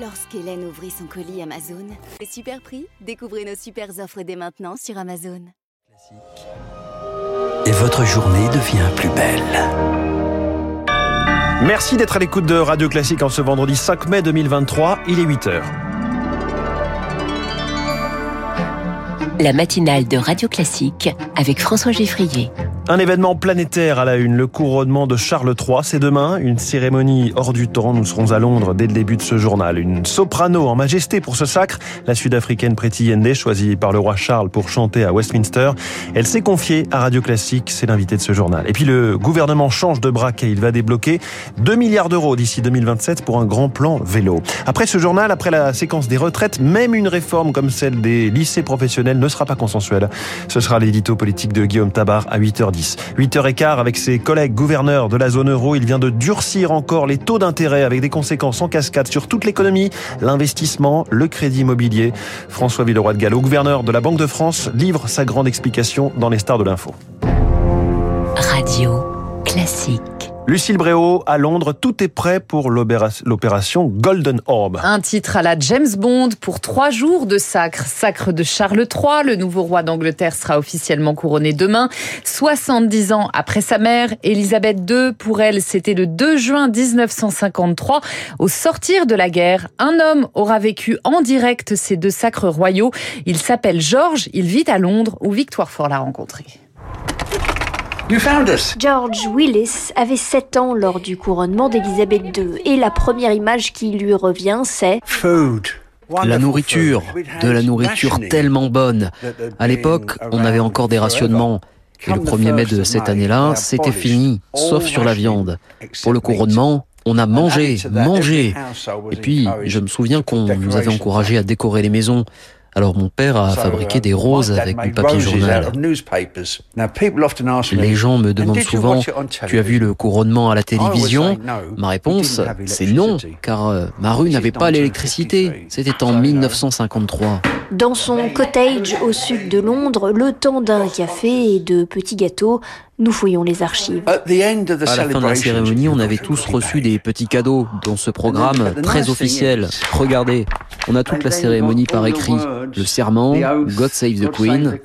Lorsqu'Hélène ouvrit son colis Amazon, les super prix, découvrez nos super offres dès maintenant sur Amazon. Et votre journée devient plus belle. Merci d'être à l'écoute de Radio Classique en ce vendredi 5 mai 2023, il est 8h. La matinale de Radio Classique avec François Geffrier. Un événement planétaire à la une, le couronnement de Charles III. C'est demain, une cérémonie hors du temps. Nous serons à Londres dès le début de ce journal. Une soprano en majesté pour ce sacre, la sud-africaine Pretty Yende, choisie par le roi Charles pour chanter à Westminster. Elle s'est confiée à Radio Classique, c'est l'invité de ce journal. Et puis le gouvernement change de braquet. Il va débloquer 2 milliards d'euros d'ici 2027 pour un grand plan vélo. Après ce journal, après la séquence des retraites, même une réforme comme celle des lycées professionnels ne sera pas consensuelle. Ce sera l'édito politique de Guillaume Tabar à 8h 8h15 avec ses collègues gouverneurs de la zone euro, il vient de durcir encore les taux d'intérêt avec des conséquences en cascade sur toute l'économie, l'investissement, le crédit immobilier. François Villeroy de Gallo, gouverneur de la Banque de France, livre sa grande explication dans les stars de l'info. Radio classique. Lucille Bréau, à Londres, tout est prêt pour l'opération Golden Orb. Un titre à la James Bond pour trois jours de sacre. Sacre de Charles III, le nouveau roi d'Angleterre sera officiellement couronné demain. 70 ans après sa mère, Elisabeth II, pour elle, c'était le 2 juin 1953. Au sortir de la guerre, un homme aura vécu en direct ces deux sacres royaux. Il s'appelle George, il vit à Londres où Victoire Fort l'a rencontré. George Willis avait 7 ans lors du couronnement d'Elisabeth II et la première image qui lui revient, c'est la nourriture, de la nourriture tellement bonne. À l'époque, on avait encore des rationnements. Et le 1er mai de cette année-là, c'était fini, sauf sur la viande. Pour le couronnement, on a mangé, mangé. Et puis, je me souviens qu'on nous avait encouragé à décorer les maisons. Alors mon père a fabriqué des roses avec du papier journal. Les gens me demandent souvent, tu as vu le couronnement à la télévision Ma réponse, c'est non, car euh, ma rue n'avait pas l'électricité. C'était en 1953. Dans son cottage au sud de Londres, le temps d'un café et de petits gâteaux, nous fouillons les archives. À la fin de la cérémonie, on avait tous reçu des petits cadeaux dans ce programme très officiel. Regardez, on a toute la cérémonie par écrit. Le serment, God Save the Queen.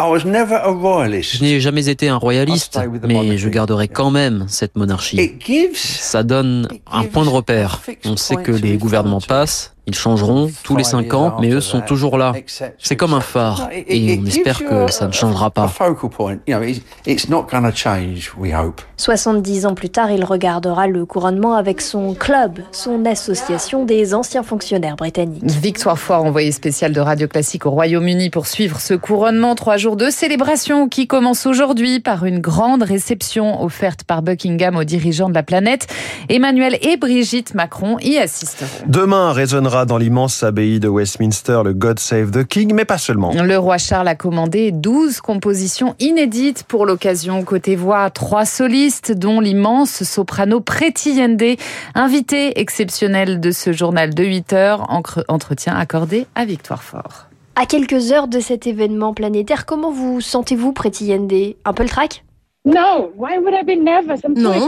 Je n'ai jamais été un royaliste, mais je garderai quand même cette monarchie. Ça donne un point de repère. On sait que les gouvernements passent, ils changeront tous les cinq ans, mais eux sont toujours là. C'est comme un phare, et on espère que ça ne changera pas. 70 ans plus tard, il regardera le couronnement avec son club, son association des anciens fonctionnaires britanniques. Victoire Fort, envoyé spécial de Radio Classique au Royaume-Uni pour suivre ce couronnement. Trois jours de célébration qui commence aujourd'hui par une grande réception offerte par Buckingham aux dirigeants de la planète. Emmanuel et Brigitte Macron y assisteront. Demain résonnera dans l'immense abbaye de Westminster le God Save the King, mais pas seulement. Le roi Charles a commandé 12 compositions inédites pour l'occasion. Côté voix, trois solistes, dont l'immense soprano Pretty Yende, invité exceptionnel de ce journal de 8 heures, entretien accordé à Victoire Fort. À quelques heures de cet événement planétaire, comment vous sentez-vous, Pretty Yende? Un peu le trac? Non,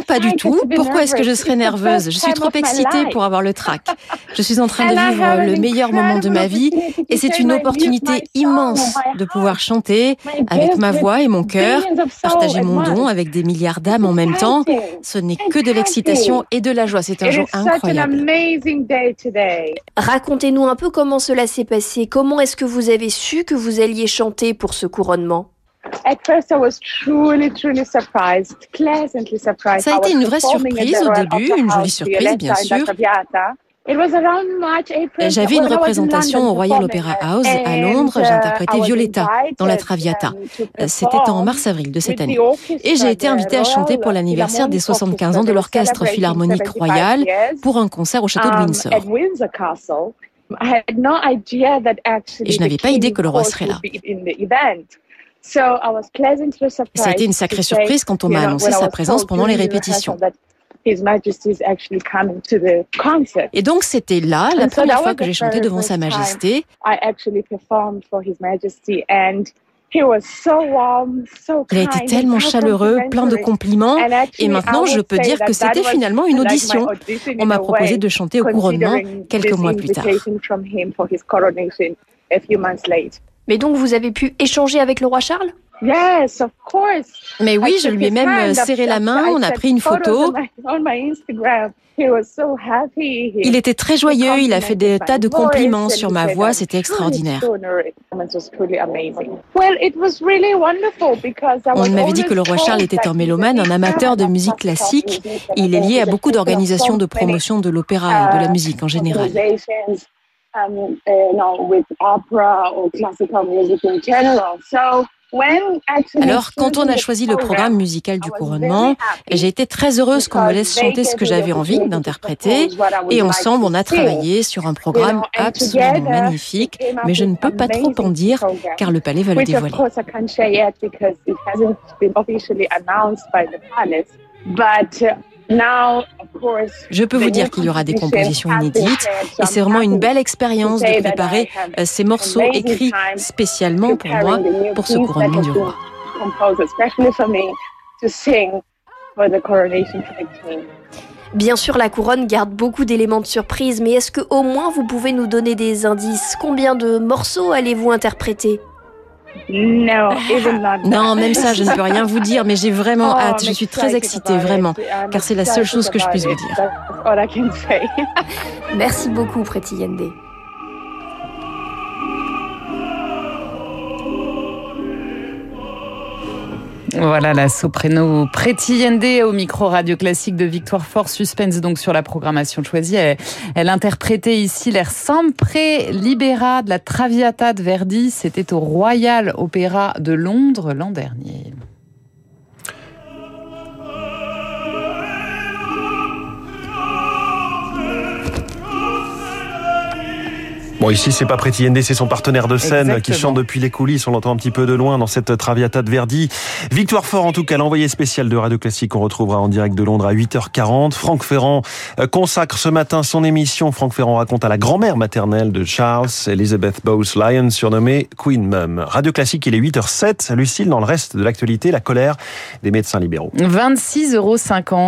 pas du tout. Pourquoi est-ce que je serais nerveuse? Je suis trop excitée pour avoir le trac. Je suis en train de vivre le meilleur moment de ma vie et c'est une opportunité immense de pouvoir chanter avec ma voix et mon cœur, partager mon don avec des milliards d'âmes en même temps. Ce n'est que de l'excitation et de la joie. C'est un jour incroyable. Racontez-nous un peu comment cela s'est passé. Comment est-ce que vous avez su que vous alliez chanter pour ce couronnement? Ça a été une vraie surprise au début, une jolie surprise bien sûr. J'avais une représentation au Royal Opera House à Londres. J'interprétais Violetta dans la Traviata. C'était en mars-avril de cette année. Et j'ai été invitée à chanter pour l'anniversaire des 75 ans de l'Orchestre Philharmonique Royal pour un concert au château de um, Windsor. Et je n'avais pas idée que le roi serait là. Ça a été une sacrée surprise quand on m'a annoncé sa présence pendant les répétitions. Et donc c'était là la première fois que j'ai chanté devant Sa Majesté. Il a été tellement chaleureux, plein de compliments, et maintenant je peux dire que c'était finalement une audition. On m'a proposé de chanter au couronnement quelques mois plus tard. Mais donc vous avez pu échanger avec le roi Charles? Mais oui, je lui ai même serré la main, on a pris une photo. Il était très joyeux, il a fait des tas de compliments sur ma voix, c'était extraordinaire. On m'avait dit que le roi Charles était un mélomane, un amateur de musique classique. Il est lié à beaucoup d'organisations de promotion de l'opéra et de la musique en général. Alors, quand on a choisi le programme musical du couronnement, j'ai été très heureuse qu'on me laisse chanter ce que j'avais envie d'interpréter. Et ensemble, on a travaillé sur un programme absolument magnifique, mais je ne peux pas trop en dire car le palais va le dévoiler. Je peux vous dire qu'il y aura des compositions inédites et c'est vraiment une belle expérience de préparer euh, ces morceaux écrits spécialement pour moi pour ce couronnement du roi. Bien sûr, la couronne garde beaucoup d'éléments de surprise, mais est-ce que au moins vous pouvez nous donner des indices? Combien de morceaux allez-vous interpréter? Non, même ça, je ne peux rien vous dire, mais j'ai vraiment oh, hâte. Je suis très excitée, vraiment, car c'est la seule chose que je puisse vous dire. Merci beaucoup, Pretty Yende. Voilà la soprano Pretty Yende au micro radio classique de Victoire Fort Suspense donc sur la programmation choisie. Elle, interprétait ici l'air Sempre Libera de la Traviata de Verdi. C'était au Royal Opera de Londres l'an dernier. Bon, ici, c'est pas Pretty c'est son partenaire de scène qui chante depuis les coulisses. On l'entend un petit peu de loin dans cette Traviata de Verdi. Victoire Fort, en tout cas, l'envoyé spécial de Radio Classique, on retrouvera en direct de Londres à 8h40. Franck Ferrand euh, consacre ce matin son émission. Franck Ferrand raconte à la grand-mère maternelle de Charles, Elizabeth Bowes Lyon, surnommée Queen Mum. Radio Classique, il est 8h07. Lucille, dans le reste de l'actualité, la colère des médecins libéraux. 26,50 euros,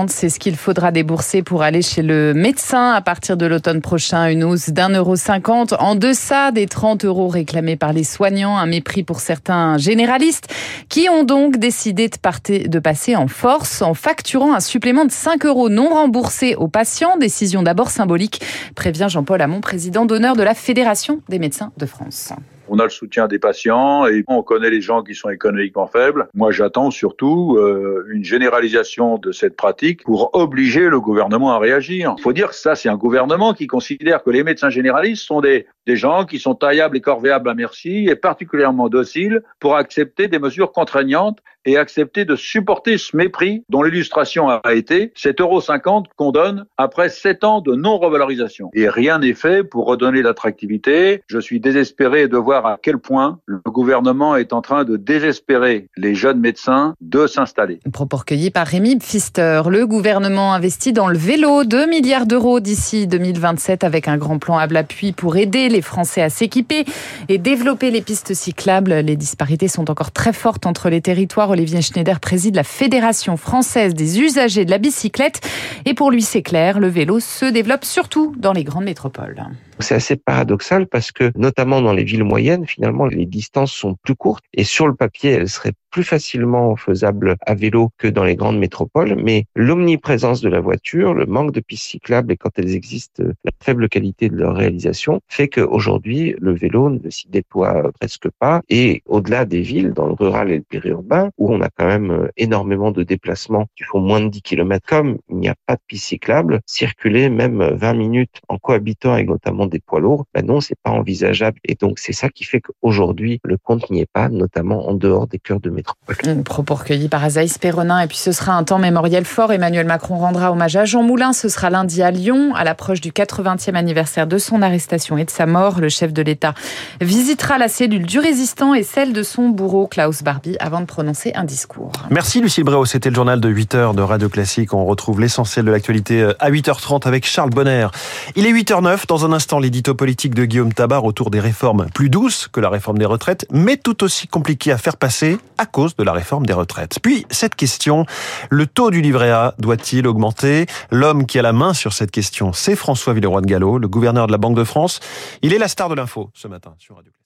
c'est ce qu'il faudra débourser pour aller chez le médecin à partir de l'automne prochain. Une hausse d'un euro cinquante en deçà des 30 euros réclamés par les soignants, un mépris pour certains généralistes qui ont donc décidé de, passer en force en facturant un supplément de 5 euros non remboursé aux patients. Décision d'abord symbolique, prévient Jean-Paul Hamon, président d'honneur de la Fédération des médecins de France. On a le soutien des patients et on connaît les gens qui sont économiquement faibles. Moi, j'attends surtout euh, une généralisation de cette pratique pour obliger le gouvernement à réagir. Il faut dire que ça, c'est un gouvernement qui considère que les médecins généralistes sont des, des gens qui sont taillables et corvéables à merci et particulièrement dociles pour accepter des mesures contraignantes et accepter de supporter ce mépris dont l'illustration a été cet euro 50 qu'on donne après sept ans de non-revalorisation. Et rien n'est fait pour redonner l'attractivité. Je suis désespéré de voir à quel point le gouvernement est en train de désespérer les jeunes médecins de s'installer. Propos recueillis par Rémi Pfister. Le gouvernement investit dans le vélo 2 milliards d'euros d'ici 2027 avec un grand plan à l'appui pour aider les Français à s'équiper et développer les pistes cyclables. Les disparités sont encore très fortes entre les territoires. Olivier Schneider préside la Fédération française des usagers de la bicyclette. Et pour lui, c'est clair, le vélo se développe surtout dans les grandes métropoles. C'est assez paradoxal parce que, notamment dans les villes moyennes, finalement, les distances sont plus courtes et sur le papier, elles seraient plus facilement faisables à vélo que dans les grandes métropoles. Mais l'omniprésence de la voiture, le manque de pistes cyclables et quand elles existent, la faible qualité de leur réalisation fait qu'aujourd'hui, le vélo ne s'y déploie presque pas. Et au-delà des villes, dans le rural et le périurbain, où on a quand même énormément de déplacements qui font moins de 10 km, comme il n'y a pas de pistes cyclables, circuler même 20 minutes en cohabitant avec notamment des poids lourds, ben non, c'est pas envisageable. Et donc, c'est ça qui fait qu'aujourd'hui, le compte n'y est pas, notamment en dehors des cœurs de métropole. Propos recueilli par Azaïs Perronin. Et puis, ce sera un temps mémoriel fort. Emmanuel Macron rendra hommage à Jean Moulin. Ce sera lundi à Lyon, à l'approche du 80e anniversaire de son arrestation et de sa mort. Le chef de l'État visitera la cellule du résistant et celle de son bourreau, Klaus Barbie, avant de prononcer un discours. Merci, Lucille Bréau. C'était le journal de 8 heures de Radio Classique. On retrouve l'essentiel de l'actualité euh, à 8h30 avec Charles Bonner. Il est 8h09. Dans un instant, l'édito politique de Guillaume Tabar autour des réformes plus douces que la réforme des retraites, mais tout aussi compliquées à faire passer à cause de la réforme des retraites. Puis cette question, le taux du livret A doit-il augmenter? L'homme qui a la main sur cette question, c'est François Villeroy de Gallo, le gouverneur de la Banque de France. Il est la star de l'info ce matin sur Radio.